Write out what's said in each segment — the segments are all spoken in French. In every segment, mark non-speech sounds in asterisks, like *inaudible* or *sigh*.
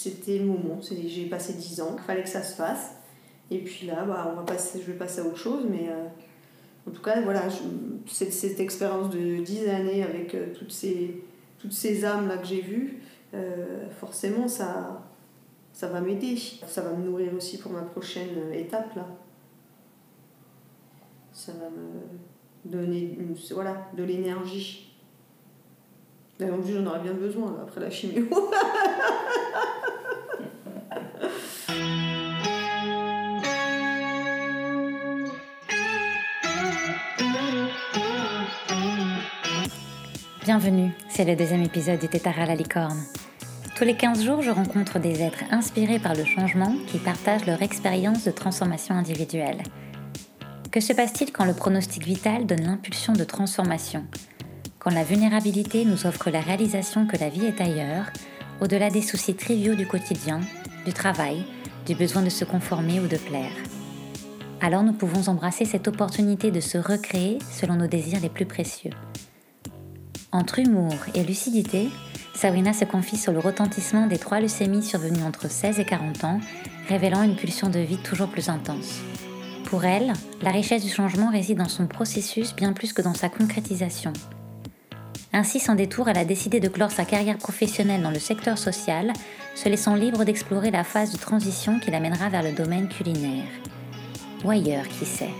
C'était le moment, j'ai passé 10 ans, il fallait que ça se fasse. Et puis là, bah, on va passer, je vais passer à autre chose, mais euh, en tout cas, voilà, cette, expérience de 10 années avec euh, toutes ces, toutes ces âmes-là que j'ai vues, euh, forcément, ça, ça va m'aider. Ça va me nourrir aussi pour ma prochaine étape, là. Ça va me donner voilà, de l'énergie. D'ailleurs, j'en aurais bien besoin après la chimio. *laughs* Bienvenue, c'est le deuxième épisode du Tétara la licorne. Tous les 15 jours, je rencontre des êtres inspirés par le changement qui partagent leur expérience de transformation individuelle. Que se passe-t-il quand le pronostic vital donne l'impulsion de transformation? Quand la vulnérabilité nous offre la réalisation que la vie est ailleurs, au-delà des soucis triviaux du quotidien, du travail, du besoin de se conformer ou de plaire? Alors nous pouvons embrasser cette opportunité de se recréer selon nos désirs les plus précieux. Entre humour et lucidité, Sabrina se confie sur le retentissement des trois leucémies survenues entre 16 et 40 ans, révélant une pulsion de vie toujours plus intense. Pour elle, la richesse du changement réside dans son processus bien plus que dans sa concrétisation. Ainsi, sans détour, elle a décidé de clore sa carrière professionnelle dans le secteur social, se laissant libre d'explorer la phase de transition qui l'amènera vers le domaine culinaire. Ou ailleurs, qui sait?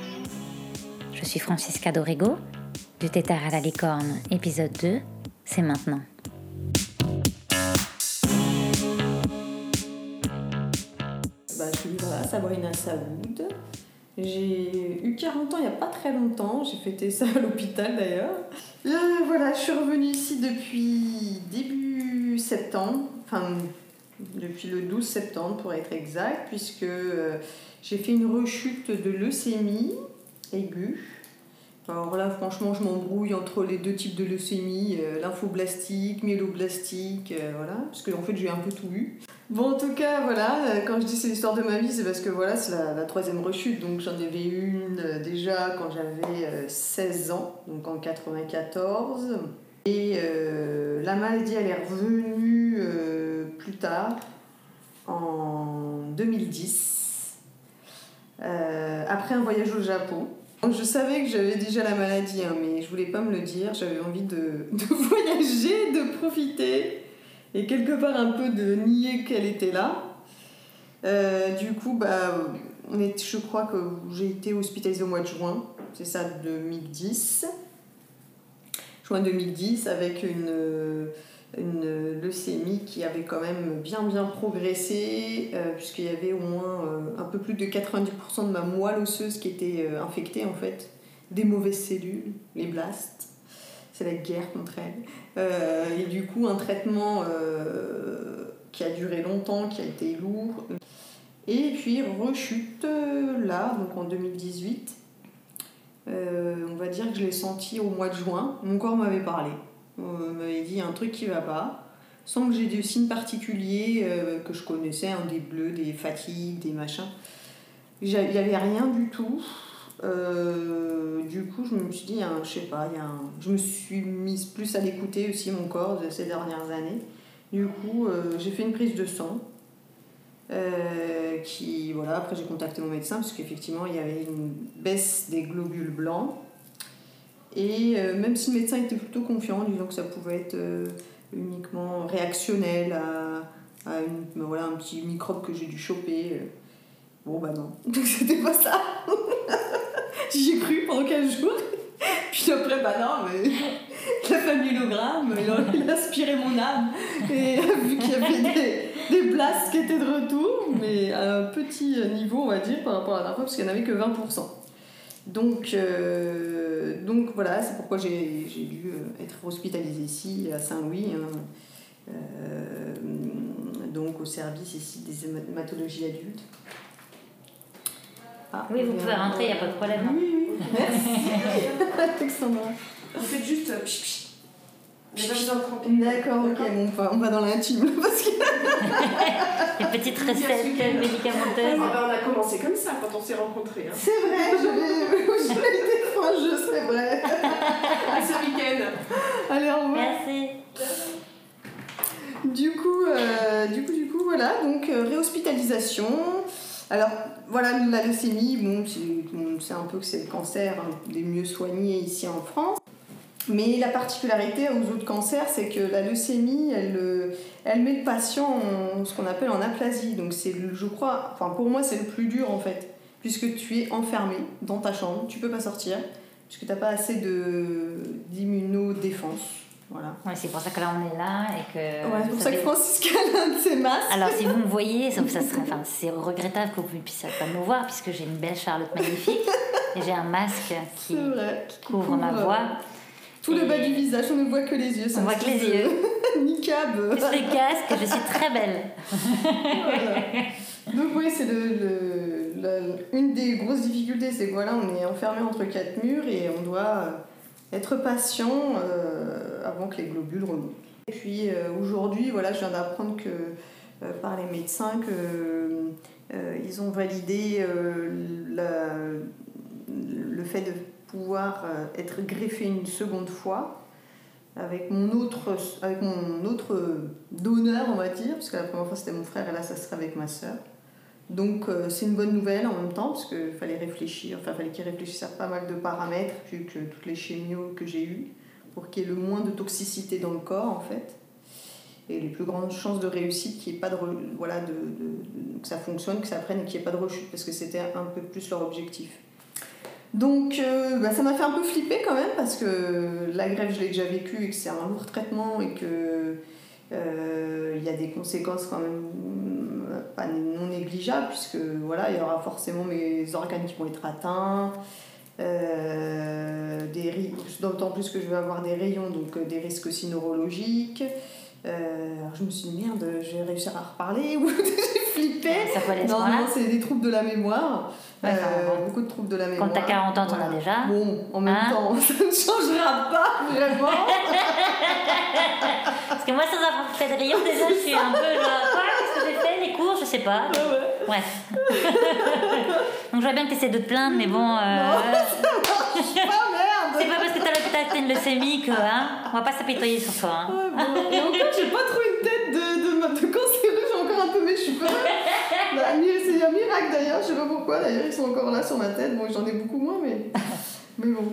Je suis Francisca Dorigo, du tétard à la licorne, épisode 2, c'est maintenant. Bah, je suis voilà, Sabrina Saoud. J'ai eu 40 ans il n'y a pas très longtemps, j'ai fêté ça à l'hôpital d'ailleurs. Euh, voilà, je suis revenue ici depuis début septembre, enfin depuis le 12 septembre pour être exact, puisque euh, j'ai fait une rechute de leucémie aiguë alors là, franchement, je m'embrouille entre les deux types de leucémie, euh, lymphoblastique, myéloblastique, euh, voilà, parce qu'en en fait, j'ai un peu tout eu. Bon, en tout cas, voilà, euh, quand je dis c'est l'histoire de ma vie, c'est parce que voilà, c'est la, troisième rechute, donc j'en avais une déjà quand j'avais 16 ans, donc en 94. Et la maladie, elle est revenue plus tard, en 2010, après un voyage au Japon. Je savais que j'avais déjà la maladie, hein, mais je voulais pas me le dire. J'avais envie de, *laughs* voyager, de profiter et quelque part un peu de nier qu'elle était là. Euh, du coup, bah, je crois que j'ai été hospitalisée au mois de juin, c'est ça, 2010. Juin 2010, avec une une leucémie qui avait quand même bien bien progressé, euh, puisqu'il y avait au moins euh, un peu plus de 90% de ma moelle osseuse qui était euh, infectée en fait, des mauvaises cellules, les blastes. C'est la guerre contre elles. et du coup, un traitement qui a duré longtemps, qui a été lourd. Et puis, rechute là, donc en 2018. on va dire que je l'ai senti au mois de juin. Mon corps m'avait parlé. On m'avait dit un truc qui va pas, sans que j'ai des signes particuliers euh, que je connaissais, hein, des bleus, des fatigues, des machins. Il n'y avait rien du tout. Euh, du coup, je me suis dit, hein, je sais pas, y a je me suis mise plus à l'écouter aussi, mon corps, de ces dernières années. Du coup, euh, j'ai fait une prise de sang. qui, voilà, après j'ai contacté mon médecin parce qu'effectivement il y avait une baisse des globules blancs et euh, même si le médecin était plutôt confiant en disant que ça pouvait être euh, uniquement réactionnel à, à une, voilà, un petit microbe que j'ai dû choper, euh, bon bah non, *laughs* donc c'était pas ça. *laughs* J'y ai cru pendant 15 jours. *laughs* Puis après, bah non, mais la familiogramme, il a aspiré mon âme et vu qu'il y avait des, des blasts qui étaient de retour, mais à un petit niveau, on va dire, par rapport à la dernière fois, parce qu'il n'y en avait que 20%. Donc, euh, donc voilà, c'est pourquoi j'ai dû euh, être hospitalisée ici à Saint-Louis, hein. euh, donc au service ici des hématologies adultes. Ah, oui, vous pouvez rentrer, il n'y a pas de problème. Oui, oui, merci. *laughs* Vous faites juste D'accord, ok, bon, on va dans l'intime *laughs* parce que. Les petites recettes médicamenteuses. Ah bah, on a commencé comme ça quand on s'est rencontrés. Hein. C'est vrai, je l'ai été jeu, c'est vrai. à ce week-end. Allez, au revoir. Merci. Du coup, euh, du coup, du coup, voilà, donc euh, réhospitalisation. Alors voilà, la leucémie, bon, c'est on sait un peu que c'est le cancer un des mieux soignés ici en France. Mais la particularité aux autres cancers, c'est que la leucémie, elle, euh, elle met le patient en ce qu'on appelle en aplasie. Donc c'est, je crois, enfin pour moi c'est le plus dur en fait, puisque tu es enfermé dans ta chambre, tu peux pas sortir, puisque tu n'as pas assez de, d'immunodéfense. Voilà. Ouais, c'est pour ça que là on est là et que. Ouais, c'est pour ça que savez- Francisca *laughs* a un de ses masques. Alors si vous me voyez, ça, ça serait, enfin, c'est regrettable que vous ne puissiez pas me voir puisque j'ai une belle charlotte magnifique et j'ai un masque *laughs* qui, couvre ma voix. Tout le bas du visage, on ne voit que les yeux. c'est On voit que les yeux. *laughs* Niqab. Plus les casques, je suis très belle. Voilà. Donc oui, c'est le, le- la- une des grosses difficultés, c'est que voilà, on est enfermé entre quatre murs et on doit euh, être patient euh, avant que les globules remontent. Et puis euh, aujourd'hui, voilà, je viens d'apprendre que euh, par les médecins que euh, ils ont validé euh, la- le fait de pouvoir euh, être greffé une seconde fois avec mon autre, avec mon autre donneur, on va dire, parce que la première fois c'était mon frère et là ça serait avec ma soeur. Donc euh, c'est une bonne nouvelle en même temps, parce qu'il fallait réfléchir, enfin fallait qu'il réfléchisse à pas mal de paramètres, vu que toutes les chémios que j'ai eues, pour qu'il y ait le moins de toxicité dans le corps en fait. Et les plus grandes chances de réussite, qu'il y ait pas de, voilà, de- que ça fonctionne, que ça prenne et qu'il n'y ait pas de rechute, parce que c'était un peu plus leur objectif. Donc euh, bah, ça m'a fait un peu flipper quand même parce que la grève je l'ai déjà vécu et que c'est un lourd traitement et que euh, il y a des conséquences quand même euh, pas non négligeables puisque voilà il y aura forcément mes organes qui vont être atteints euh, des d'autant plus que je vais avoir des rayons donc des risques aussi neurologiques alors je me suis dit merde je vais réussir à reparler *laughs* ou *laughs* j'ai flippé. Ça peut aller non, non, c'est des troubles de la mémoire. Ouais, Euh. Beaucoup de troubles de la mémoire. Quand t'as 40 ans, t'en as déjà. Bon, en même Hein temps, *laughs* ça ne changera pas vraiment. *laughs* Parce que moi, sans avoir fait de rayon, déjà, je suis un peu genre, quoi Qu'est-ce que j'ai fait Les cours, je sais pas. Bref. *laughs* Donc, je vois bien que t'essaies de te plaindre, mais bon. euh, Non. ah c'est merde pas parce que t'as l'hôpital que t'as une leucémie que, hein, on va pas s'apitoyer sur toi. Hein. Ouais, bon. Et encore, j'ai pas trop une tête de, de, de cancéreux, j'ai encore un peu mes cheveux. Bah, c'est un miracle d'ailleurs, je sais pas pourquoi, d'ailleurs ils sont encore là sur ma tête. Bon, j'en ai beaucoup moins, mais, *laughs* mais bon.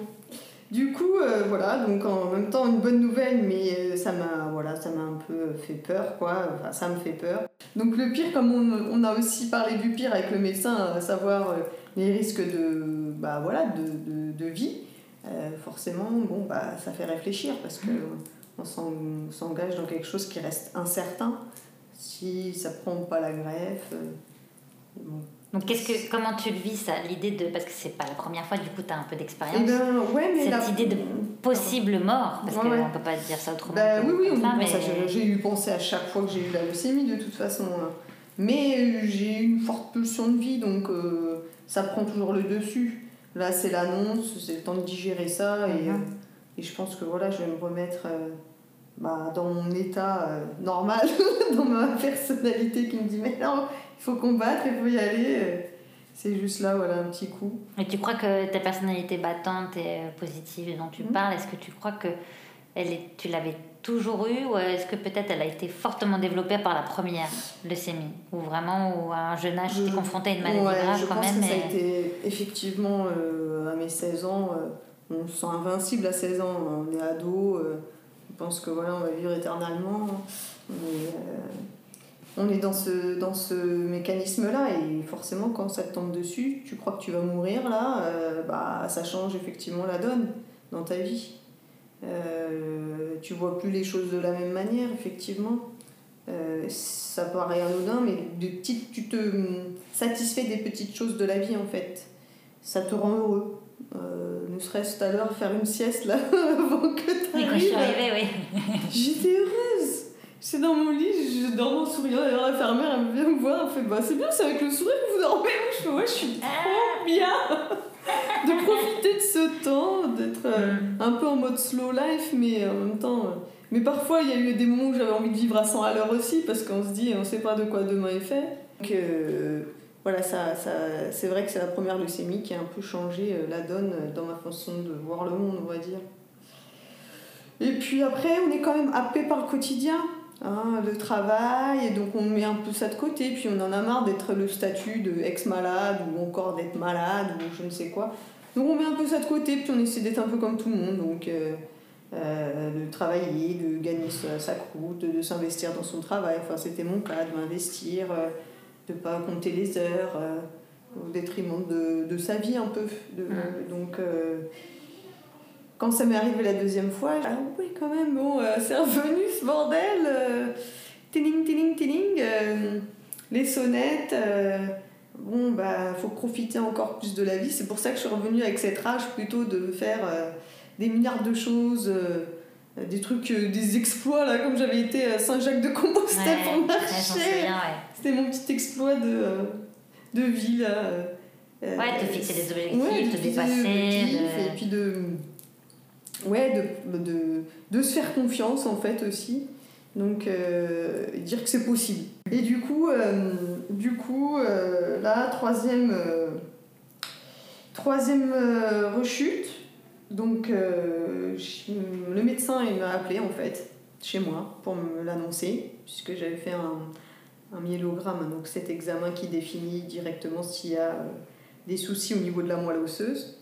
Du coup, euh, voilà, donc en même temps une bonne nouvelle, mais euh, ça m'a voilà, ça m'a un peu fait peur, quoi. Enfin, ça me fait peur. Donc le pire, comme on, on a aussi parlé du pire avec le médecin, à savoir euh, les risques de, bah, voilà, de, de, de vie, euh, forcément, bon, bah, ça fait réfléchir parce que on s'en- on s'engage dans quelque chose qui reste incertain. Si ça prend pas la greffe, bon. Donc, qu'est-ce que, comment tu le vis, ça L'idée de. Parce que c'est pas la première fois, du coup, t'as un peu Eh d'expérience. ben, ouais, mais Cette la- idée de possible mort, parce Ouais, qu'on ouais. peut pas dire ça autrement. Que oui, oui, mais... j'ai- eu pensé à chaque fois que j'ai eu la leucémie de toute façon. Mais euh, j'ai eu une forte pulsion de vie, donc euh, ça prend toujours le dessus. Là, c'est l'annonce, c'est le temps de digérer ça, et, Mhm. euh, et je pense que voilà, je vais me remettre euh, bah, dans mon état euh, normal, *laughs* dans ma personnalité qui me dit mais non, faut combattre, il faut y aller. euh, C'est juste là, voilà, un petit coup. Et tu crois que ta personnalité battante et euh, positive dont tu Mhm. parles, est-ce que tu crois que elle est, tu l'avais toujours eue ou est-ce que peut-être elle a été fortement développée par la première leucémie? Ou vraiment, ou à un jeune âge, tu Je- t'es confronté à une maladie Ouais, grave je quand pense même que ça a été effectivement euh, à mes 16 ans, euh, on se sent invincible à 16 ans, on est ado, euh, on pense que voilà, on va vivre éternellement. Est, euh, on est dans ce, dans ce mécanisme-là et forcément quand ça te tombe dessus, tu crois que tu vas mourir là, euh, bah, ça change effectivement la donne dans ta vie. Euh, tu vois plus les choses de la même manière, effectivement. Euh, ça paraît anodin, mais des petites, tu te satisfais des petites choses de la vie en fait. Ça te rend heureux. Ne serait-ce tout à l'heure faire une sieste là *laughs* avant que tu Oui, quand je suis arrivée, oui. J'étais heureuse. J'étais dans mon lit, je dormais en souriant. D'ailleurs, la fermière, elle vient me voir, elle fait Bah, c'est bien, c'est avec le sourire que vous dormez. *laughs* Je fais Ouais, je suis trop bien *laughs* de profiter de ce temps, d'être euh, Mm. un peu en mode slow life, mais en même temps. euh, mais parfois, il y a eu des moments où j'avais envie de vivre à 100 à l'heure aussi, parce qu'on se dit, on sait pas de quoi demain est fait. Donc, euh, voilà, ça, ça, c'est vrai que c'est la première leucémie qui a un peu changé la donne dans ma façon de voir le monde, on va dire. Et puis après, on est quand même happé par le quotidien. Hein, le travail, et donc on met un peu ça de côté, puis on en a marre d'être le statut de ex-malade ou encore d'être malade ou je ne sais quoi. Donc on met un peu ça de côté, puis on essaie d'être un peu comme tout le monde, donc euh, euh, de travailler, de gagner sa, sa croûte, de, s'investir dans son travail. Enfin, c'était mon cas, de m'investir, euh, de ne pas compter les heures, au détriment de, de, sa vie un peu. De, Donc quand ça m'est arrivé la deuxième fois, j'ai ah oui, quand même, bon, c'est revenu ce bordel. Euh, tiling, tiling, tiling. les sonnettes. bon, bah, faut profiter encore plus de la vie. C'est pour ça que je suis revenue avec cette rage plutôt de faire des milliards de choses. des trucs, des exploits, là, comme j'avais été à Saint-Jacques-de-Compostelle pour marcher. C'était mon petit exploit de, de vie, là. ouais, de fixer des objectifs, de dépasser. Et puis de ouais, de, se faire confiance en fait aussi. Donc euh, dire que c'est possible. Et du coup, euh, du coup euh, troisième, troisième rechute. Donc le médecin m'a appelé en fait chez moi pour me l'annoncer puisque j'avais fait un, un myélogramme, donc cet examen qui définit directement s'il y a des soucis au niveau de la moelle osseuse.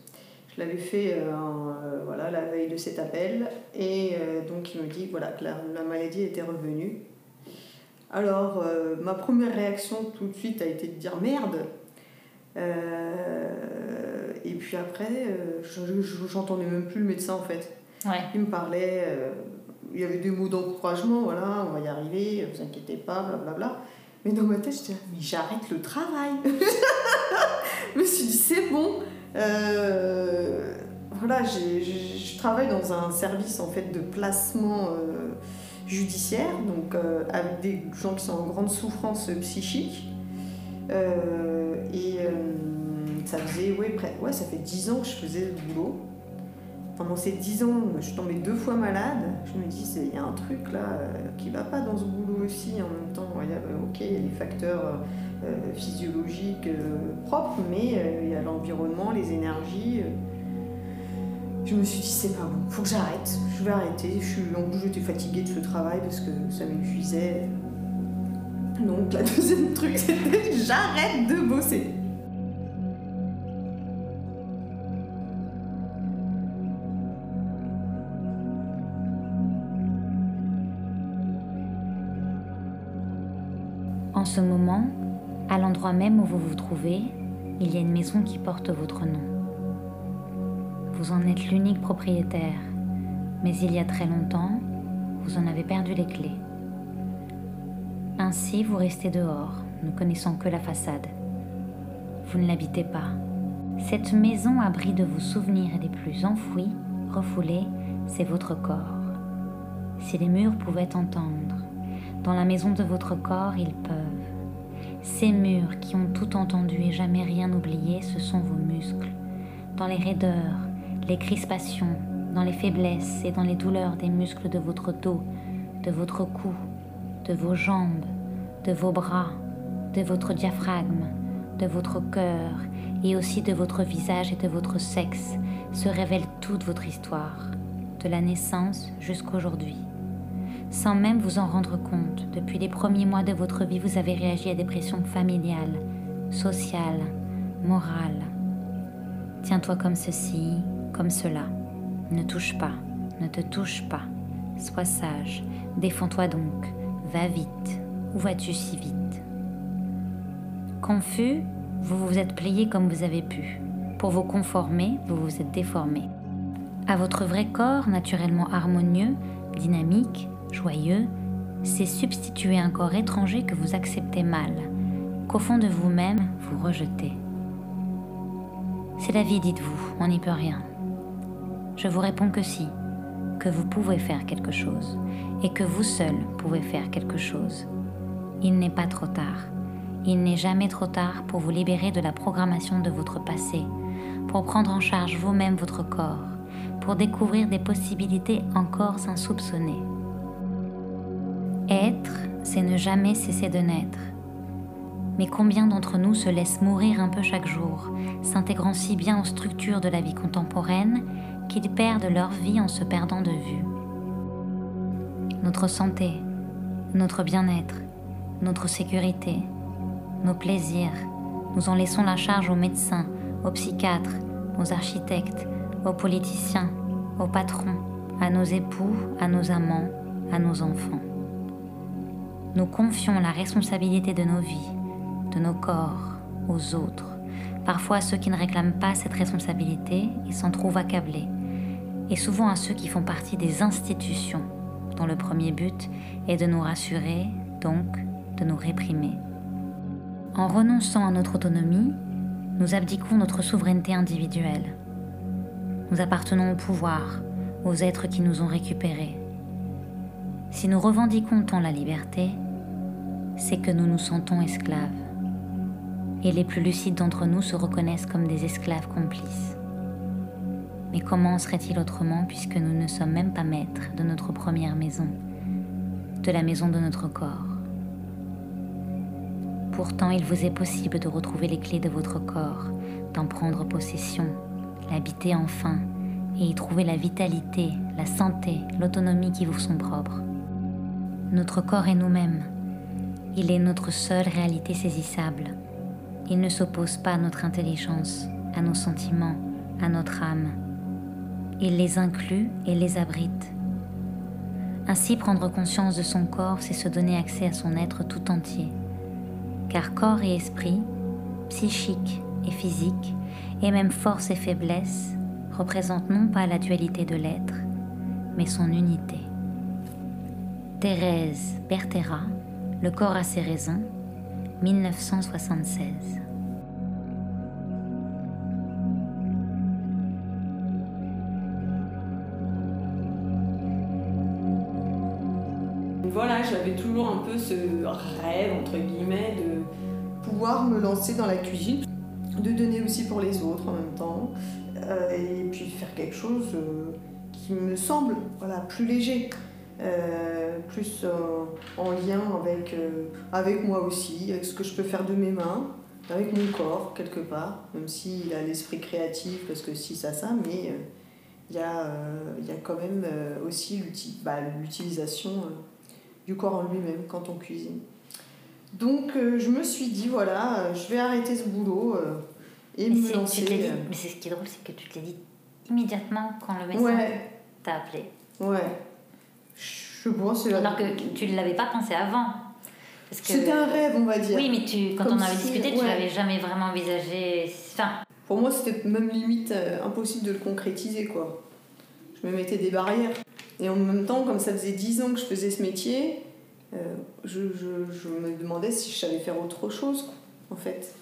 Je l'avais fait euh, euh, voilà, la veille de cet appel et euh, donc il me dit voilà, que la, maladie était revenue. Alors ma première réaction tout de suite a été de dire merde. et puis après, je j'entendais même plus le médecin en fait. Il me parlait, il y avait des mots d'encouragement, voilà, on va y arriver, vous inquiétez pas, blablabla. Mais dans ma tête, je disais, mais j'arrête le travail. *laughs* je me suis dit, c'est bon, euh, voilà, je travaille dans un service en fait de placement euh, judiciaire, donc euh, avec des gens qui sont en grande souffrance psychique. et ça faisait, ouais, ouais, ça fait 10 ans que je faisais le boulot. Pendant ces 10 ans, je suis tombée deux fois malade. Je me dis, il y a un truc là qui va pas dans ce boulot aussi. En même temps, ok, il y a les facteurs physiologique euh, propre, mais euh, il y a l'environnement, les énergies. Je me suis dit, c'est pas bon, faut que j'arrête, je vais arrêter. Je suis, en plus, j'étais fatiguée de ce travail parce que ça m'épuisait. Donc, la *laughs* deuxième truc, c'était j'arrête de bosser. En ce moment, à l'endroit même où vous vous trouvez, il y a une maison qui porte votre nom. Vous en êtes l'unique propriétaire, mais il y a très longtemps, vous en avez perdu les clés. Ainsi, vous restez dehors, ne connaissant que la façade. Vous ne l'habitez pas. Cette maison abri de vos souvenirs les plus enfouis, refoulés, c'est votre corps. Si les murs pouvaient entendre, dans la maison de votre corps, ils peuvent. Ces murs qui ont tout entendu et jamais rien oublié, ce sont vos muscles. Dans les raideurs, les crispations, dans les faiblesses et dans les douleurs des muscles de votre dos, de votre cou, de vos jambes, de vos bras, de votre diaphragme, de votre cœur et aussi de votre visage et de votre sexe se révèle toute votre histoire, de la naissance jusqu'aujourd'hui sans même vous en rendre compte. Depuis les premiers mois de votre vie, vous avez réagi à des pressions familiales, sociales, morales. Tiens-toi comme ceci, comme cela. Ne touche pas, ne te touche pas. Sois sage, défends-toi donc, va vite. Où vas-tu si vite? Confus, vous vous êtes plié comme vous avez pu. Pour vous conformer, vous vous êtes déformé. À votre vrai corps, naturellement harmonieux, dynamique, joyeux, c'est substituer un corps étranger que vous acceptez mal, qu'au fond de vous-même, vous rejetez. C'est la vie, dites-vous, on n'y peut rien. Je vous réponds que si, que vous pouvez faire quelque chose, et que vous seul pouvez faire quelque chose. Il n'est pas trop tard. Il n'est jamais trop tard pour vous libérer de la programmation de votre passé, pour prendre en charge vous-même votre corps, pour découvrir des possibilités encore insoupçonnées. Être, c'est ne jamais cesser de naître. Mais combien d'entre nous se laissent mourir un peu chaque jour, s'intégrant si bien aux structures de la vie contemporaine qu'ils perdent leur vie en se perdant de vue? Notre santé, Notre bien-être, notre sécurité, nos plaisirs, nous en laissons la charge aux médecins, aux psychiatres, aux architectes, aux politiciens, aux patrons, à nos époux, à nos amants, à nos enfants. Nous confions la responsabilité de nos vies, de nos corps, aux autres, parfois à ceux qui ne réclament pas cette responsabilité et s'en trouvent accablés, et souvent à ceux qui font partie des institutions, dont le premier but est de nous rassurer, donc de nous réprimer. En renonçant à notre autonomie, nous abdiquons notre souveraineté individuelle. Nous appartenons au pouvoir, aux êtres qui nous ont récupérés. Si nous revendiquons tant la liberté, c'est que nous nous sentons esclaves. Et les plus lucides d'entre nous se reconnaissent comme des esclaves complices. Mais comment serait-il autrement puisque nous ne sommes même pas maîtres de notre première maison, de la maison de notre corps? Pourtant, il vous est possible de retrouver les clés de votre corps, d'en prendre possession, l'habiter enfin et y trouver la vitalité, la santé, l'autonomie qui vous sont propres. Notre corps est nous-mêmes. Il est notre seule réalité saisissable. Il ne s'oppose pas à notre intelligence, à nos sentiments, à notre âme. Il les inclut et les abrite. Ainsi, prendre conscience de son corps, c'est se donner accès à son être tout entier. Car corps et esprit, psychique et physique, et même force et faiblesse, représentent non pas la dualité de l'être, mais son unité. Thérèse Bertera, Le corps a ses raisons, 1976. Voilà, j'avais toujours un peu ce rêve, entre guillemets, de pouvoir me lancer dans la cuisine, de donner aussi pour les autres en même temps, euh, et puis faire quelque chose euh, qui me semble voilà, plus léger. Euh, plus en lien avec, avec moi aussi, avec ce que je peux faire de mes mains, avec mon corps quelque part, même s'il a l'esprit créatif, parce que si ça ça, mais il y, a, il y a quand même aussi bah, l'utilisation du corps en lui-même quand on cuisine. Donc je me suis dit, voilà, je vais arrêter ce boulot et mais me lancer. mais c'est ce qui est drôle, c'est que tu te l'as dit immédiatement quand le médecin t'a appelé. Ouais. Je pense. Alors que tu ne l'avais pas pensé avant. C'était un rêve, on va dire. Oui, mais tu, quand on avait discuté, tu l'avais jamais vraiment envisagé. Enfin... Pour moi, c'était même limite euh, impossible de le concrétiser, quoi. Je me mettais des barrières. Et en même temps, comme ça faisait 10 ans que je faisais ce métier, euh, je, je, je, me demandais si je savais faire autre chose, en fait.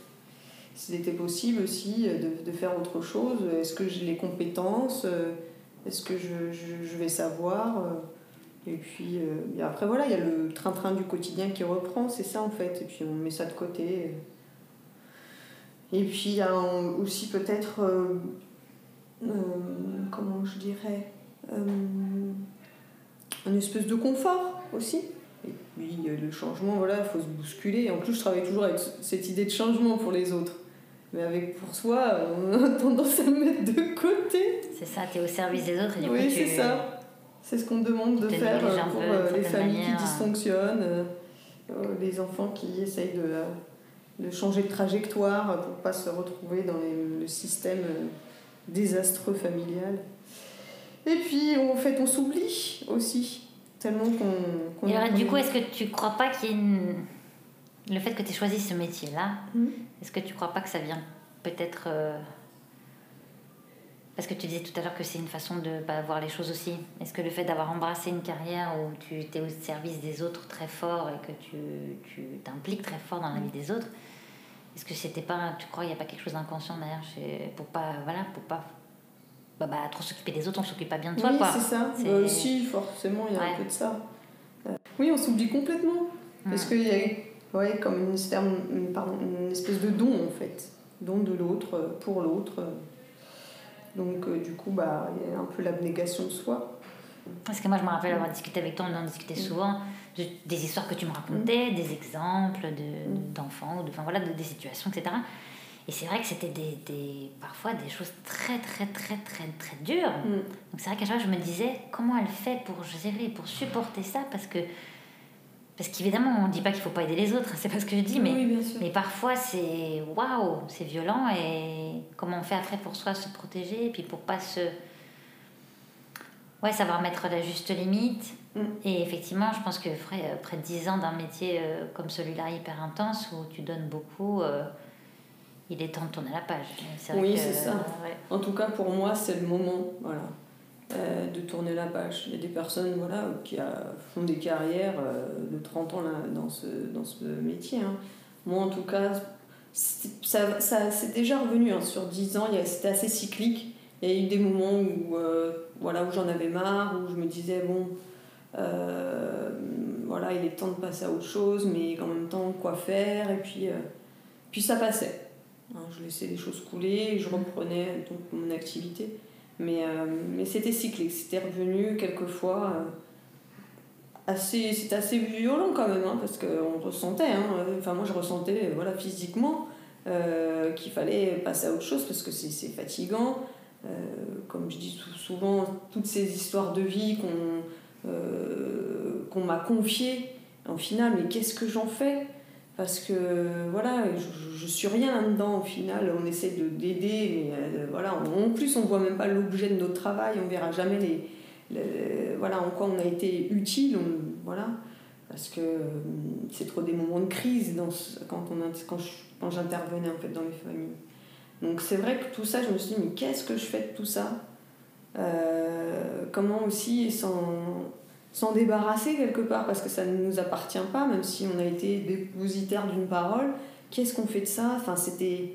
S'il était possible aussi de, de faire autre chose. Est-ce que j'ai les compétences Est-ce que je, je, vais savoir Et puis après, voilà, il y a le train-train du quotidien qui reprend, c'est ça en fait. Et puis on met ça de côté. Et puis il y a aussi peut-être, comment je dirais, un espèce de confort aussi. Et puis le changement, voilà, il faut se bousculer. En plus, je travaille toujours avec cette idée de changement pour les autres. Mais avec pour soi, *laughs* on a tendance à le mettre de côté. C'est ça, tu es au service des autres et du oui, coup c'est ça. C'est ce qu'on demande de faire pour les familles qui dysfonctionnent, les enfants qui essayent de, de changer de trajectoire pour ne pas se retrouver dans le système désastreux familial. Et puis, en fait, on s'oublie aussi, tellement qu'on... alors, du coup, est-ce que tu crois pas qu'il y ait une le fait que tu aies choisi ce métier-là, Hmm. est-ce que tu crois pas que ça vient peut-être. euh, Parce que tu disais tout à l'heure que c'est une façon de pas voir les choses aussi. Est-ce que le fait d'avoir embrassé une carrière où tu étais au service des autres très fort et que tu tu t'impliques très fort dans la vie des autres, est-ce que c'était pas. Tu crois qu'il n'y a pas quelque chose d'inconscient derrière chez, Pour pas. Voilà, pour pas. Bah, bah, trop s'occuper des autres, on s'occupe pas bien de toi, oui, quoi. c'est ça. Bah, si, forcément, il y a Ouais. un peu de ça. Euh, Oui, on s'oublie complètement. Parce qu'il y a ouais, comme une, espèce- une- pardon, une espèce de don, en fait. Don de l'autre, euh, pour l'autre. Donc, euh, du coup, bah, il y a un peu l'abnégation de soi. Parce que moi, je me rappelle avoir discuté avec toi, on en discutait souvent, de- des histoires que tu me racontais, des exemples de- Mm. d'enfants, ou de, enfin, voilà, de, des situations, etc. Et c'est vrai que c'était des, des, parfois des choses très, très, très, très, très dures. Mm. Donc c'est vrai qu'à chaque fois, je me disais, comment elle fait pour gérer, pour supporter ça? Parce que, Parce qu'évidemment, on ne dit pas qu'il faut pas aider les autres, c'est pas ce que je dis, mais, oui, mais parfois c'est waouh, c'est violent et comment on fait après pour soi se protéger et puis pour pas se. Ouais, savoir mettre la juste limite. Mm. Et effectivement, je pense que après, après 10 ans d'un métier euh, comme celui-là hyper intense où tu donnes beaucoup, euh, il est temps de tourner la page. Oui, c'est ça. euh, ouais. En tout cas, pour moi, c'est le moment voilà, euh, de tourner la page. Il y a des personnes voilà, qui euh, font des carrières euh, de 30 ans là, dans, ce, dans ce métier. hein. Moi, en tout cas, ça, c'est déjà revenu. hein. Sur 10 ans, c'était assez cyclique. Il y a eu des moments où, voilà, où j'en avais marre, où je me disais, bon, voilà, il est temps de passer à autre chose, mais en même temps, quoi faire? Et puis, puis ça passait. Hein, Je laissais les choses couler, je reprenais donc mon activité. Mais, euh, mais c'était cyclique, c'était revenu quelquefois. euh, c'était assez violent quand même, hein, parce qu'on ressentait, hein, enfin moi je ressentais voilà, physiquement euh, qu'il fallait passer à autre chose parce que c'est, fatigant. Comme je dis sou- souvent, toutes ces histoires de vie qu'on, qu'on m'a confiées, en final, mais qu'est-ce que j'en fais? Parce que voilà, je, je- suis rien là-dedans au final, on essaie de d'aider, mais euh, voilà, en plus on voit même pas l'objet de notre travail, on verra jamais les, voilà, en quoi on a été utile, voilà, parce que euh, c'est trop des moments de crise quand, on, quand, j'intervenais en fait dans les familles. Donc c'est vrai que tout ça, je me suis dit, mais qu'est-ce que je fais de tout ça? Euh, Comment aussi s'en s'en débarrasser quelque part parce que ça ne nous appartient pas, même si on a été dépositaire d'une parole. Qu'est-ce qu'on fait de ça? Enfin, c'était.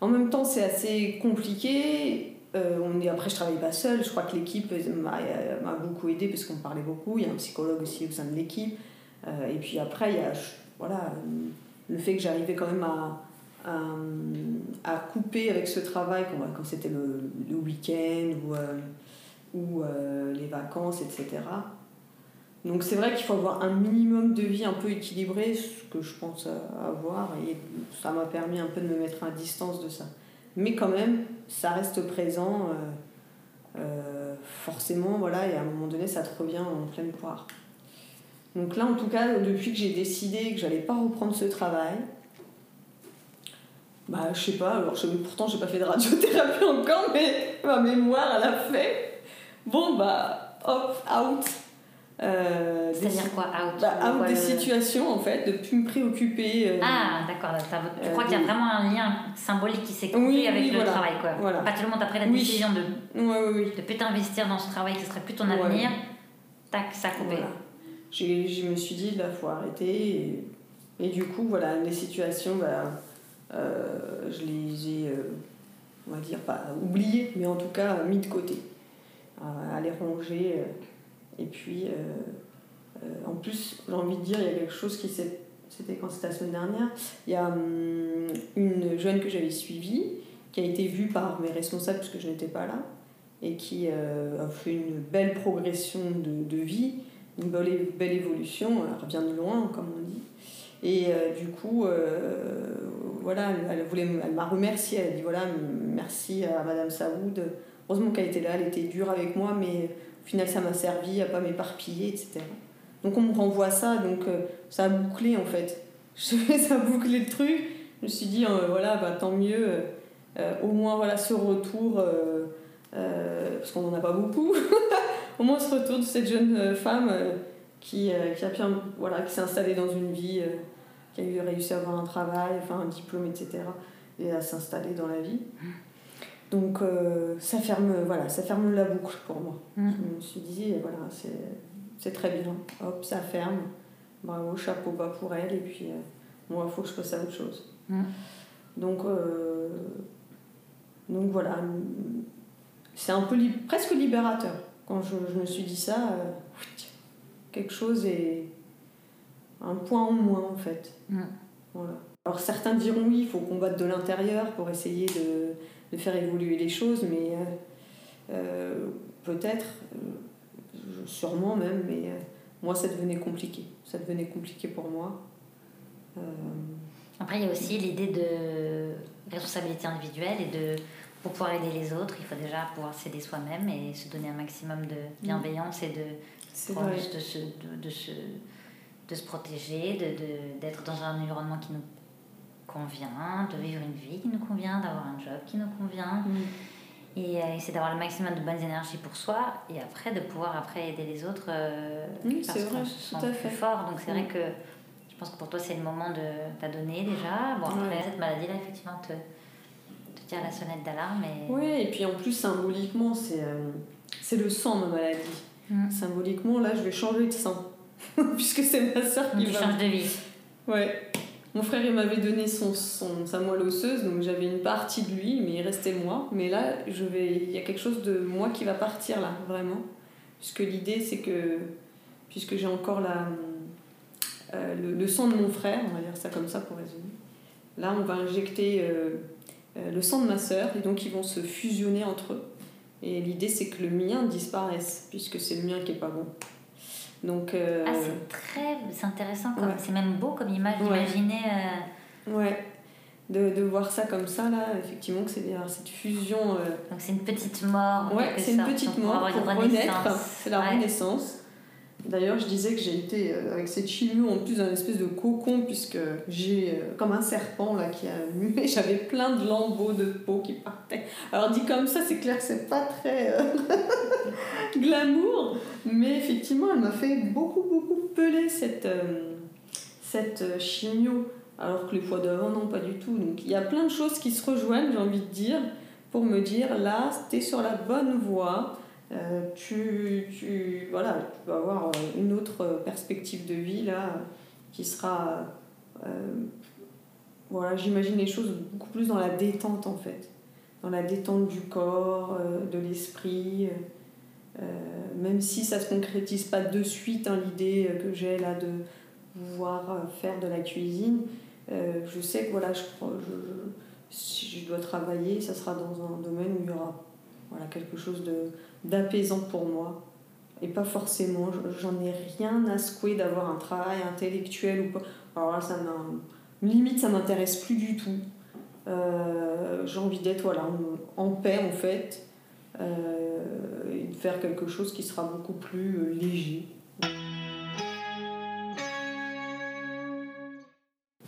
En même temps, c'est assez compliqué. Euh, on est... Après, je travaille pas seule. Je crois que l'équipe m'a beaucoup aidé parce qu'on parlait beaucoup. Il y a un psychologue aussi au sein de l'équipe. Euh, et puis après, il y a voilà, le fait que j'arrivais quand même à, à, couper avec ce travail quand, c'était le, le week-end ou, euh, ou les vacances, etc. Donc c'est vrai qu'il faut avoir un minimum de vie un peu équilibré, ce que je pense avoir, et ça m'a permis un peu de me mettre à distance de ça. Mais quand même, ça reste présent, euh, euh, forcément, voilà, et à un moment donné, ça te revient en pleine poire. Donc là, en tout cas, depuis que j'ai décidé que j'allais pas reprendre ce travail, bah je sais pas, alors je, pourtant j'ai pas fait de radiothérapie *laughs* encore, mais ma mémoire elle a fait. Bon bah hop, out. Euh, des- C'est-à-dire quoi Out? Bah, out Quoi, des le- situations en fait, de plus me préoccuper. euh, Ah, d'accord. Tu Euh, crois qu'il y a oui. vraiment un lien symbolique qui s'est coupé Oui, avec oui, le voilà. travail, quoi? Voilà. À partir du moment pris la Oui. décision de Ouais, de plus t'investir dans ce travail qui serait plus ton Ouais. avenir, tac, ça a coupé. Voilà. Je me suis dit, là, faut arrêter. Et, et du coup, voilà, les situations, bah, euh, je les ai, euh, on va dire, pas oubliées, mais en tout cas mis de côté. À, les ranger. Et puis, euh, euh, en plus, j'ai envie de dire, il y a quelque chose qui s'est. C'était quand c'était la semaine dernière. Il y a hum, une jeune que j'avais suivie, qui a été vue par mes responsables, puisque je n'étais pas là, et qui euh, a fait une belle progression de, vie une belle, belle évolution, elle revient de loin, comme on dit. Et du coup, voilà, elle, voulait, elle m'a remercié, elle a dit voilà, merci à Madame Saoud. Heureusement qu'elle était là, elle était dure avec moi, mais final, ça m'a servi à pas m'éparpiller, etc. Donc on me renvoie ça, donc euh, ça a bouclé en fait. *laughs* ça a bouclé le truc. Je me suis dit, euh, voilà, bah, tant mieux, euh, au moins voilà ce retour, parce qu'on n'en a pas beaucoup. *laughs* au moins ce retour de cette jeune femme qui, qui a pu, voilà, qui s'est installée dans une vie, qui a eu réussi à avoir un travail, enfin un diplôme, etc. Et à s'installer dans la vie. Donc euh, ça ferme, voilà, ça ferme la boucle pour moi. Mm. Je me suis dit, voilà, c'est, c'est très bien. Hop, ça ferme. Bravo, chapeau bas pour elle. Et puis, euh, moi, il faut que je passe à autre chose. Mm. Donc, euh, donc voilà, c'est un peu li- presque libérateur. Quand je, je me suis dit ça, quelque chose est un point en moins en fait. Mm. Voilà. Alors certains diront oui, il faut combattre de l'intérieur pour essayer de, de faire évoluer les choses, mais euh, euh, peut-être, euh, sûrement même, mais moi ça devenait compliqué. Ça devenait compliqué pour moi. Après, il y a aussi l'idée de responsabilité individuelle et de pour pouvoir aider les autres, il faut déjà pouvoir s'aider soi-même et se donner un maximum de bienveillance et de de se, de, de se de se protéger, d'être de, d'être dans un environnement qui nous convient, de vivre une vie qui nous convient, d'avoir un job qui nous convient. Mm. Et euh, essayer d'avoir le maximum de bonnes énergies pour soi et après de pouvoir après aider les autres euh, Oui, parce c'est qu'on se sent plus fait. fort. Donc c'est Mm. vrai que je pense que pour toi c'est le moment de t'adonner déjà. Bon après cette maladie-là effectivement te, te tire la sonnette d'alarme. Et... Oui, et puis en plus, symboliquement, c'est euh, c'est le sang, ma maladie. Mm. Symboliquement, là, je vais changer de sang. *laughs* Puisque c'est ma soeur Donc qui tu va. changes de vie. Ouais. Mon frère, il m'avait donné son, son, sa moelle osseuse, donc j'avais une partie de lui, mais il restait moi. Mais là, je vais, il y a quelque chose de moi qui va partir, là, vraiment. Puisque l'idée, c'est que, puisque j'ai encore la, euh, le, le sang de mon frère, on va dire ça comme ça pour résumer, là, on va injecter euh, euh, le sang de ma sœur, et donc ils vont se fusionner entre eux. Et l'idée, c'est que le mien disparaisse, puisque c'est le mien qui est pas bon. Donc, euh, Ah c'est très c'est intéressant, comme- Ouais. c'est même beau comme image Ouais. d'imaginer. euh, Ouais, de, de voir ça comme ça, là, effectivement, que c'est cette fusion. euh, donc c'est une petite mort. ouais, c'est une sorte, petite mort pour une renaître. C'est la Ouais. renaissance. D'ailleurs, je disais que j'ai été euh, avec cette chimio en plus d'un espèce de cocon, puisque j'ai euh, comme un serpent là qui a mué, *laughs* j'avais plein de lambeaux de peau qui partaient. Alors, dit comme ça, c'est clair que c'est pas très euh, *laughs* glamour, mais effectivement, elle m'a fait beaucoup, beaucoup peler cette, cette chimio. Alors que les fois d'avant, non, pas du tout. Donc il y a plein de choses qui se rejoignent, j'ai envie de dire, pour me dire là, t'es sur la bonne voie. Euh, tu, tu, voilà, tu avoir euh, une autre perspective de vie là qui sera. euh, voilà, j'imagine les choses beaucoup plus dans la détente en fait. Dans la détente du corps, de l'esprit. même si ça se concrétise pas de suite, hein, l'idée que j'ai là de pouvoir faire de la cuisine, je sais que voilà, je- si je dois travailler, ça sera dans un domaine où il y aura voilà, quelque chose d'apaisant pour moi. Et pas forcément, je- j'en ai rien à secouer d'avoir un travail intellectuel ou pas. Alors là, ça. Limite, ça m'intéresse plus du tout. Euh, j'ai envie d'être voilà, en, paix en fait. euh, et de faire quelque chose qui sera beaucoup plus euh, léger.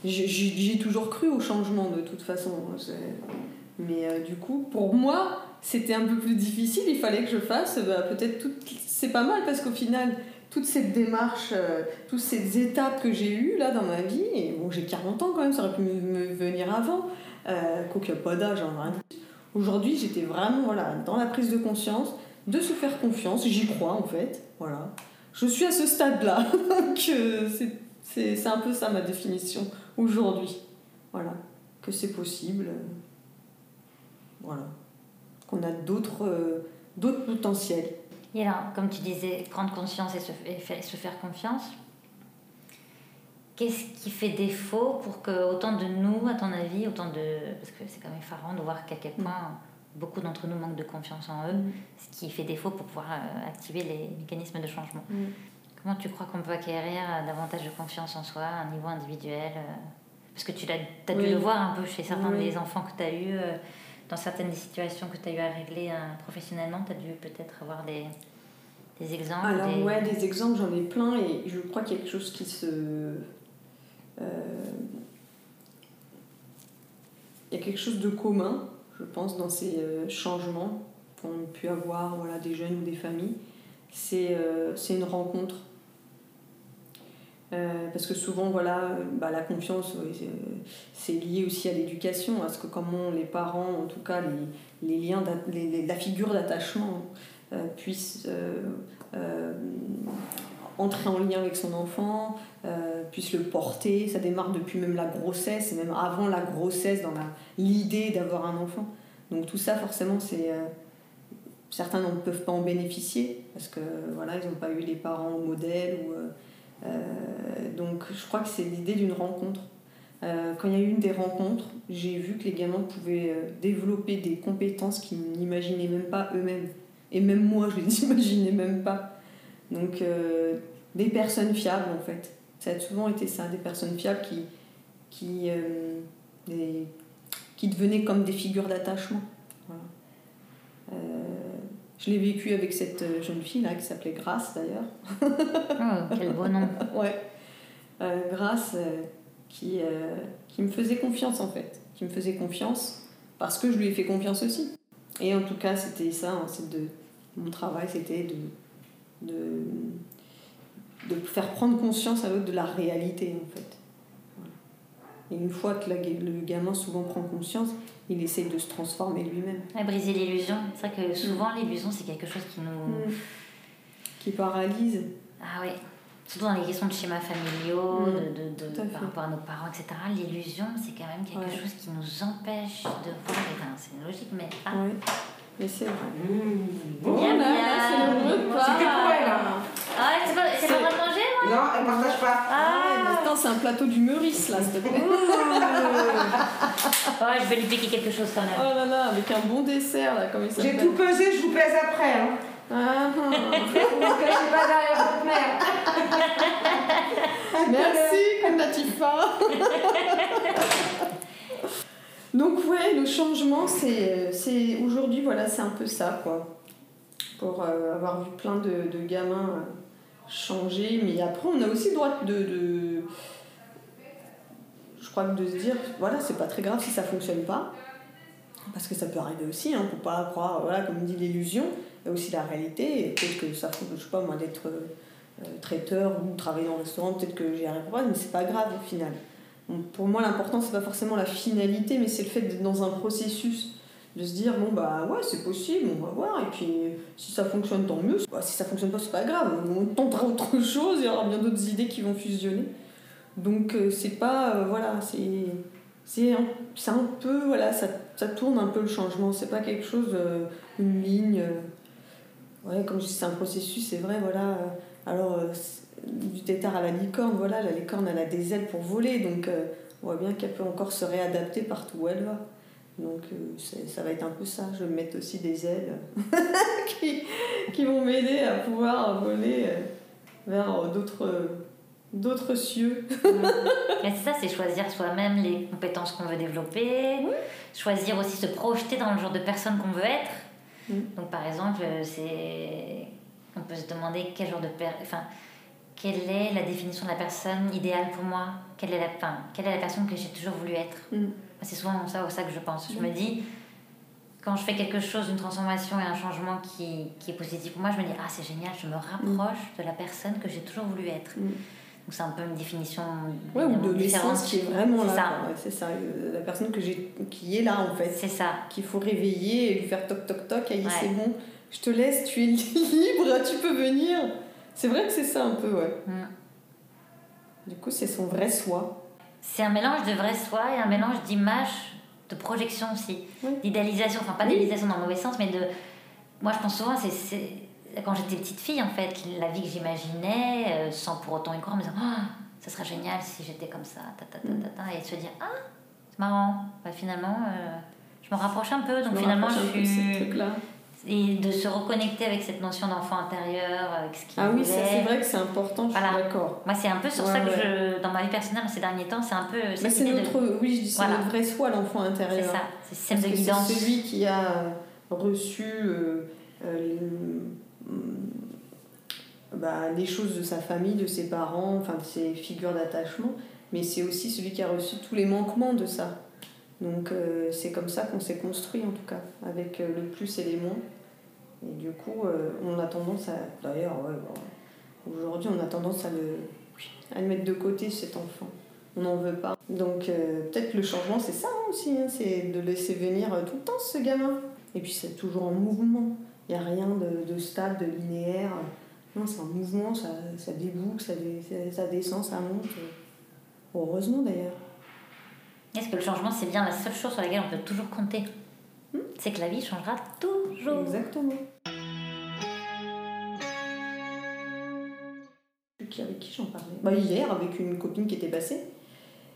J'ai- toujours cru au changement de toute façon. hein, Mais du coup, pour moi, c'était un peu plus difficile. Il fallait que je fasse bah, peut-être tout. C'est pas mal parce qu'au final, toute cette démarche, euh, toutes ces étapes que j'ai eues là dans ma vie, et bon, j'ai 40 ans quand même, ça aurait pu me, venir avant, euh, quoique pas d'âge, hein. Aujourd'hui, j'étais vraiment voilà, dans la prise de conscience, de se faire confiance, j'y crois en fait. Voilà. Je suis à ce stade-là, *laughs* c'est- c'est c'est un peu ça ma définition aujourd'hui. Voilà. Que c'est possible. euh, Voilà. Qu'on a d'autres euh, d'autres potentiels. Et alors, comme tu disais, prendre conscience et se, et fa- se faire confiance, qu'est-ce qui fait défaut pour que autant de nous, à ton avis, autant de... Parce que c'est quand même effarant de voir qu'à quel point beaucoup d'entre nous manquent de confiance en eux, ce qui fait défaut pour pouvoir euh, activer les mécanismes de changement. Mm. Comment tu crois qu'on peut acquérir euh, davantage de confiance en soi à un niveau individuel Parce que tu as, dû Oui. le voir un peu chez certains Oui. des enfants que tu as eus, dans certaines situations que tu as eu à régler euh, professionnellement, tu as dû peut-être avoir des, des exemples. Alors des... ouais, des exemples, j'en ai plein et je crois qu'il y a quelque chose qui se... euh, Il y a quelque chose de commun, je pense, dans ces euh, changements qu'ont pu avoir voilà, des jeunes ou des familles. C'est euh, c'est une rencontre. Euh, parce que souvent, voilà, euh, bah, la confiance, ouais, c'est- lié aussi à l'éducation, à ce que comment les parents, en tout cas les, les liens, la figure d'attachement euh, euh, euh, entrer en lien avec son enfant, euh, puisse le porter. Ça démarre depuis même la grossesse, et même avant la grossesse, dans l'idée d'avoir un enfant. Donc tout ça, forcément, c'est... euh, certains n'en peuvent pas en bénéficier, parce que voilà, ils n'ont pas eu les parents modèles. Ou, euh, euh, donc je crois que c'est l'idée d'une rencontre. Euh, quand il y a eu une des rencontres, j'ai vu que les gamins pouvaient euh, développer des compétences qu'ils n'imaginaient même pas eux-mêmes. Et même moi, je les *laughs* imaginais même pas. Donc, euh, des personnes fiables, en fait. Ça a souvent été ça, des personnes fiables qui, qui, euh, qui devenaient comme des figures d'attachement. Euh, je l'ai vécu avec cette jeune fille là qui s'appelait Grace d'ailleurs. Oh, quel beau nom. *laughs* Ouais. euh, grâce euh, qui, euh, qui me faisait confiance en fait. Qui me faisait confiance parce que je lui ai fait confiance aussi. Et en tout cas, c'était ça, hein, c'est de, mon travail, c'était de, de, de faire prendre conscience à l'autre de la réalité en fait. Et une fois que la- le gamin souvent prend conscience, il essaye de se transformer lui-même. Ouais, briser l'illusion. C'est vrai que souvent, l'illusion, c'est quelque chose qui nous. Qui paralyse. Ah ouais. Surtout dans les questions de schémas familiaux, Mm. de, de, de- à par fait. rapport à nos parents, etc. L'illusion, c'est quand même quelque Ouais. chose qui nous empêche de voir. Enfin, c'est logique, mais. Ah, Oui, mais c'est vrai. Mmh. Bien, là, bien. là, c'est le repas. C'était pour elle, hein. Ah, c'est pas, c'est Non, elle partage pas. Ah, attends, c'est un plateau du Meurice là, s'il te plaît. Ouais, je vais lui piquer quelque chose quand même. Oh là là, avec un bon dessert là, comme il J'ai tout pesé, je vous pèse après. Hein. Ah, *laughs* Vous ne cachez pas derrière votre mère. *laughs* merci, Queen Latifah. *laughs* Donc ouais, le changement, c'est, c'est aujourd'hui, voilà, c'est un peu ça, quoi. Pour euh, avoir vu plein de, de gamins euh, changer, mais après, on a aussi le droit de, je crois que de se dire, voilà, c'est pas très grave si ça fonctionne pas, parce que ça peut arriver aussi, hein, faut pas croire, voilà, comme dit l'illusion, a aussi la réalité, et peut-être que ça, faut- je sais pas moi, d'être euh, traiteur ou travailler le restaurant, peut-être que j'y arriverai pas, mais c'est pas grave au final. Pour moi, l'important, c'est pas forcément la finalité, mais c'est le fait d'être dans un processus, de se dire, bon, bah ouais, c'est possible, on va voir, et puis si ça fonctionne, tant mieux. Bah, si ça fonctionne pas, c'est pas grave, on tentera *laughs* autre chose, il y aura bien d'autres idées qui vont fusionner. Donc, euh, c'est pas, euh, voilà, c'est. C'est un, un peu, voilà, ça, ça tourne un peu le changement, c'est pas quelque chose, euh, une ligne. ouais, comme je dis, c'est un processus, c'est vrai, voilà. alors, du tétard à la licorne, voilà, la licorne, elle a des ailes pour voler, donc on voit bien qu'elle peut encore se réadapter partout où elle va. Donc, euh, ça va être un peu ça. Je vais me mettre aussi des ailes *laughs* qui, qui vont m'aider à pouvoir voler euh, vers d'autres d'autres cieux. *laughs* Mais c'est ça, c'est choisir soi-même les compétences qu'on veut développer, choisir aussi se projeter dans le genre de personne qu'on veut être. Mm. Donc par exemple, euh, c'est on peut se demander quel genre de per... enfin quelle est la définition de la personne idéale pour moi? Quelle est la enfin, quelle est la personne que j'ai toujours voulu être? Mm. C'est souvent ça, ça que je pense. Je me dis quand je fais quelque chose, une transformation et un changement qui, qui est positif pour moi, je me dis ah c'est génial, je me rapproche de la personne que j'ai toujours voulu être. Mm. Donc c'est un peu une définition Ouais, ou de l'essence qui est vraiment là. c'est ça, euh, la personne que j'ai, qui est là en fait. C'est ça. Qu'il faut réveiller et lui faire toc toc toc, aïe Ouais. c'est bon, je te laisse, tu es *laughs* libre, tu peux venir. C'est vrai que c'est ça un peu, ouais. Mm. Du coup, c'est son vrai soi. C'est un mélange de vrai soi et un mélange d'image, de projection aussi. Oui. D'idéalisation, enfin pas d'idéalisation dans le mauvais sens, mais de. Moi je pense souvent, c'est-. Quand j'étais petite fille, en fait, la vie que j'imaginais, euh, sans pour autant y croire, en me disant Ah, ça serait génial si j'étais comme ça, ta, ta, ta, ta, ta, et de se dire Ah, c'est marrant. Bah, finalement, euh, je me rapproche un peu, donc Je finalement, je suis. Et de se reconnecter avec cette notion d'enfant intérieur, avec ce qu'il Ah oui, c'est vrai que c'est important, je Voilà. suis d'accord. Moi, c'est un peu sur Ouais, ça que ouais. je, dans ma vie personnelle, ces derniers temps, c'est un peu Mais c'est idée de- notre, oui, je dis, c'est Voilà. notre vrai soi, l'enfant C'est intérieur. ça, c'est système Parce de guidance. C'est celui qui a reçu euh, euh, bah, les choses de sa famille, de ses parents, enfin de ses figures d'attachement, mais c'est aussi celui qui a reçu tous les manquements de ça. Donc euh, c'est comme ça qu'on s'est construit en tout cas, avec euh, le plus et les moins. Et du coup, euh, on a tendance à. D'ailleurs, ouais, bon, aujourd'hui, on a tendance à le, à le mettre de côté, cet enfant. On n'en veut pas. Donc peut-être le changement, c'est ça hein, aussi, hein, c'est de laisser venir tout le temps ce gamin. Et puis c'est toujours en mouvement. Il n'y a rien de, de stable, de linéaire. Non, c'est en mouvement, ça, ça déboucle, ça, ça descend, ça monte. Heureusement d'ailleurs. Est-ce que le changement, c'est bien la seule chose sur laquelle on peut toujours compter Hmm. C'est que la vie changera toujours. Exactement. Avec qui j'en parlais bah, Hier, avec une copine qui était passée.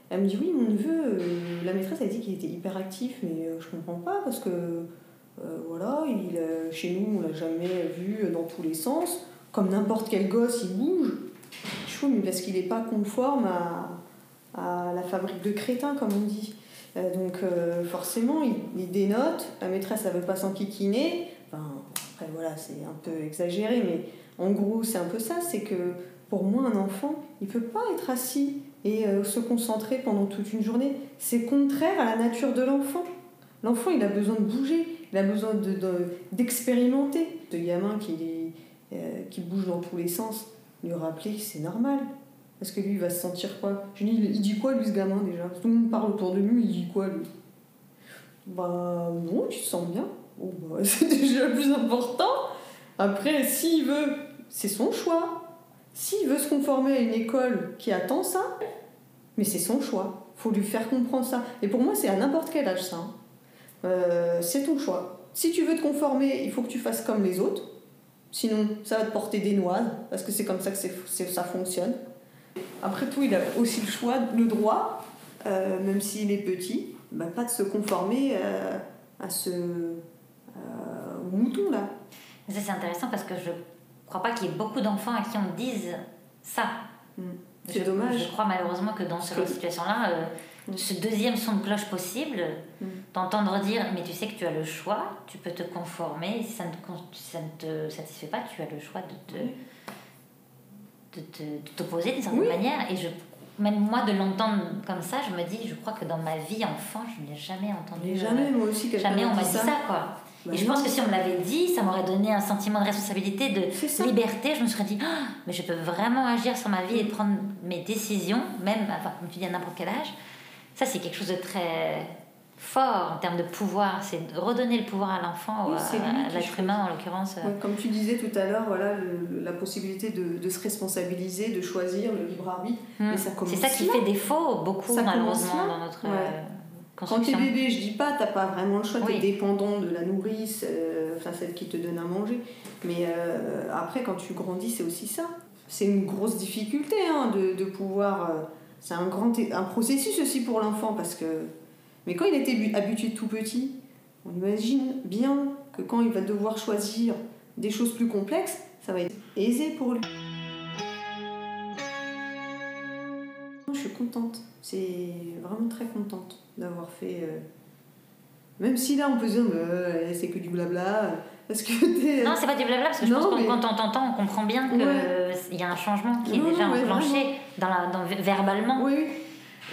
Elle me dit Oui, mon neveu, euh, la maîtresse a dit qu'il était hyper actif, mais euh, je comprends pas parce que euh, voilà, il, euh, chez nous, on l'a jamais vu dans tous les sens. Comme n'importe quel gosse, il bouge. Je fais mais parce qu'il n'est pas conforme à, à la fabrique de crétins, comme on dit. Euh, donc euh, forcément, il, dénote, la maîtresse elle veut pas s'enquiquiner. Enfin, après voilà, c'est un peu exagéré, mais en gros c'est un peu ça, c'est que pour moi, un enfant, il peut pas être assis et euh, se concentrer pendant toute une journée. C'est contraire à la nature de l'enfant. L'enfant, il a besoin de bouger, il a besoin de- de- d'expérimenter. De, gamin qui, qui bouge dans tous les sens, lui rappeler que c'est normal. Parce que lui, il va se sentir quoi? Je dis, il dit quoi, lui, ce gamin, déjà? Tout le monde parle autour de lui, il dit quoi, lui? Bah, non, tu te sens bien. Bah, *laughs* c'est déjà le plus important. Après, s'il veut, c'est son choix. S'il veut se conformer à une école qui attend ça, mais c'est son choix. faut lui faire comprendre ça. Et pour moi, c'est à n'importe quel âge, ça. hein. Euh, c'est ton choix. Si tu veux te conformer, il faut que tu fasses comme les autres. Sinon, ça va te porter des noises, parce que c'est comme ça que ça fonctionne. Après tout, il a aussi le choix, le droit, euh, même s'il est petit, bah, pas de se conformer euh, à ce euh, mouton là. Ça, c'est intéressant parce que je crois pas qu'il y ait beaucoup d'enfants à qui on dise ça. Mm. C'est dommage. Je crois malheureusement que dans ce genre de situation-là, euh, Mm. ce deuxième son de cloche possible, Mm. d'entendre dire Mais tu sais que tu as le choix, tu peux te conformer, si ça ne te, con- si ça ne te satisfait pas, tu as le choix de te. De t'opposer d'une certaine Oui. manière. Et je, même moi, de l'entendre comme ça, je me dis Je crois que dans ma vie enfant, je n'ai jamais entendu. Mais euh, jamais, moi aussi, Jamais on m'a dit ça, quoi. Bah et je pense que si on me l'avait dit, ça m'aurait donné un sentiment de responsabilité, de liberté. Je me serais dit, Ah, mais je peux vraiment agir sur ma vie et prendre mes décisions, même, enfin, comme tu dis, à n'importe quel âge. Ça, c'est quelque chose de très fort en termes de pouvoir. C'est redonner le pouvoir à l'enfant, Oui, à, à l'être humain en l'occurrence. Ouais, comme tu disais tout à l'heure, voilà, le- la possibilité de, de se responsabiliser, de choisir le libre arbitre. Mais ça commence C'est ça qui là. fait défaut beaucoup, Ça malheureusement, dans notre Ouais. euh, Quand t'es construction. bébé, je dis pas, t'as pas vraiment le choix, t'es Oui. dépendant de la nourrice, euh, enfin celle qui te donne à manger. Mais euh, après, quand tu grandis, c'est aussi ça. C'est une grosse difficulté hein, de, de pouvoir. euh, c'est un grand un processus aussi pour l'enfant parce que. Mais quand il était habitué tout petit, on imagine bien que quand il va devoir choisir des choses plus complexes, ça va être aisé pour lui. Je suis contente, c'est vraiment très contente d'avoir fait. euh, Même si là on peut se dire, mais, euh, c'est que du blabla, euh, parce que t'es. Non, c'est pas du blabla, parce que je Non, pense que mais- quand on t'entend, on comprend bien qu'il Ouais. y a un changement qui est déjà enclenché dans la, dans, verbalement, oui,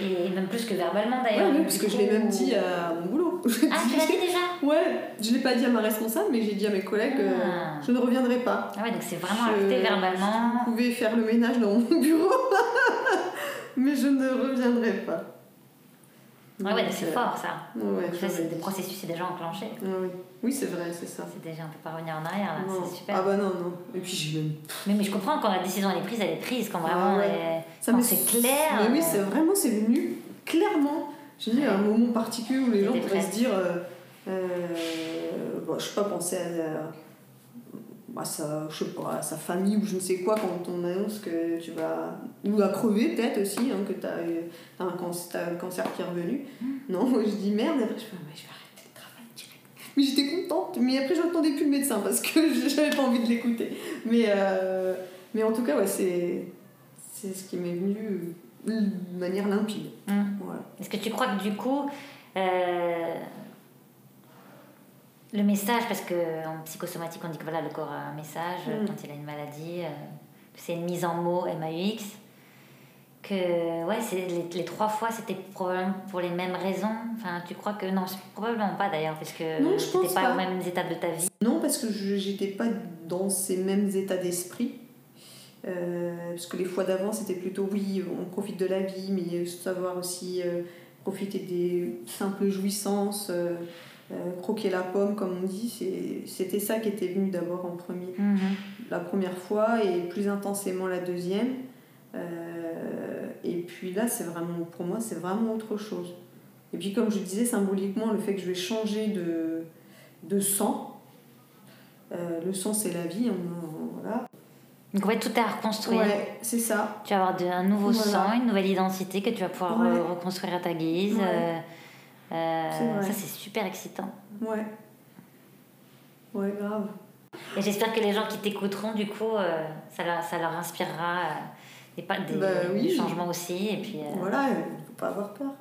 et même plus que verbalement Ouais, d'ailleurs. oui, Donc, parce que je l'ai même dit à mon boulot. Ah, tu l'as dit déjà? Ouais, je l'ai pas dit à ma responsable, mais j'ai dit à mes collègues, euh, Ah. je ne reviendrai pas. Ah ouais, donc c'est vraiment Je- acté verbalement. Vous pouvez faire le ménage dans mon *laughs* bureau, mais je ne reviendrai pas. Ouais, ouais, c'est euh, fort ça. Ouais, Ça, c'est des processus, c'est déjà enclenché. Ah oui, oui c'est vrai, c'est ça. C'est déjà, on peut pas revenir en arrière là, c'est super. Ah bah non, non. Et puis j'ai même. mais, mais je comprends quand la décision elle est prise, elle est prise, quand vraiment Ah ouais. Ça c'est clair. Mais oui, c'est vraiment, c'est venu clairement. J'ai dit un moment particulier où les gens pourraient se dire. Euh, euh, bon, je sais pas, penser à, sa, je sais pas, sa famille ou je ne sais quoi quand on annonce que tu vas. Ou à crever peut-être aussi, hein, que tu as, un cancer, t'as un cancer qui est revenu. Mm. Non, je dis merde, et après je fais, mais je vais arrêter le travail direct. Mais j'étais contente, mais après j'entendais plus le médecin parce que *laughs* j'avais pas envie de l'écouter. Mais, euh, mais en tout cas, ouais, c'est, ce qui m'est venu de manière limpide. hum. Voilà. Est-ce que tu crois que du coup, euh, le message, parce qu'en psychosomatique on dit que voilà, le corps a un message Mm. quand il a une maladie, euh, que c'est une mise en mots MAUX, que ouais, c'est les, les trois fois c'était probablement pour les mêmes raisons. Enfin, tu crois que non, probablement pas d'ailleurs, Non, je c'était pense pas, pas. aux mêmes étapes de ta vie. Non, parce que j'étais pas dans ces mêmes états d'esprit. Euh, parce que les fois d'avant, c'était plutôt oui, on profite de la vie, mais savoir aussi euh, profiter des simples jouissances, croquer la pomme, comme on dit. C'était ça qui était venu d'abord en premier. Mhm. La première fois et plus intensément la deuxième. Euh, et puis là, c'est vraiment, pour moi, c'est vraiment autre chose. Et puis, comme je disais symboliquement, le fait que je vais changer de, de sang, euh, le sang c'est la vie, on- voilà. Donc ouais, tout est à reconstruire. Ouais, c'est ça. Tu vas avoir de- un nouveau Voilà. sang, une nouvelle identité que tu vas pouvoir Ouais. euh, reconstruire à ta guise. Ouais. euh, euh, ça, c'est super excitant. Ouais. Ouais, grave. Et j'espère que les gens qui t'écouteront, du coup, euh, ça, leur, ça leur inspirera euh, des, des, Bah oui. des changements aussi. Et puis, Voilà, il faut pas avoir peur.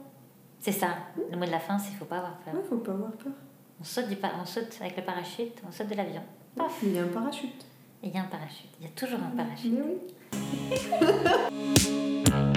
c'est ça. Le mot de la fin, c'est qu'il faut pas avoir peur. Ouais, faut pas avoir peur. On, saute du on saute avec le parachute, on saute de l'avion. Paf Il y a un parachute. Il y a un parachute. Il y a toujours un parachute. Mais oui. *laughs*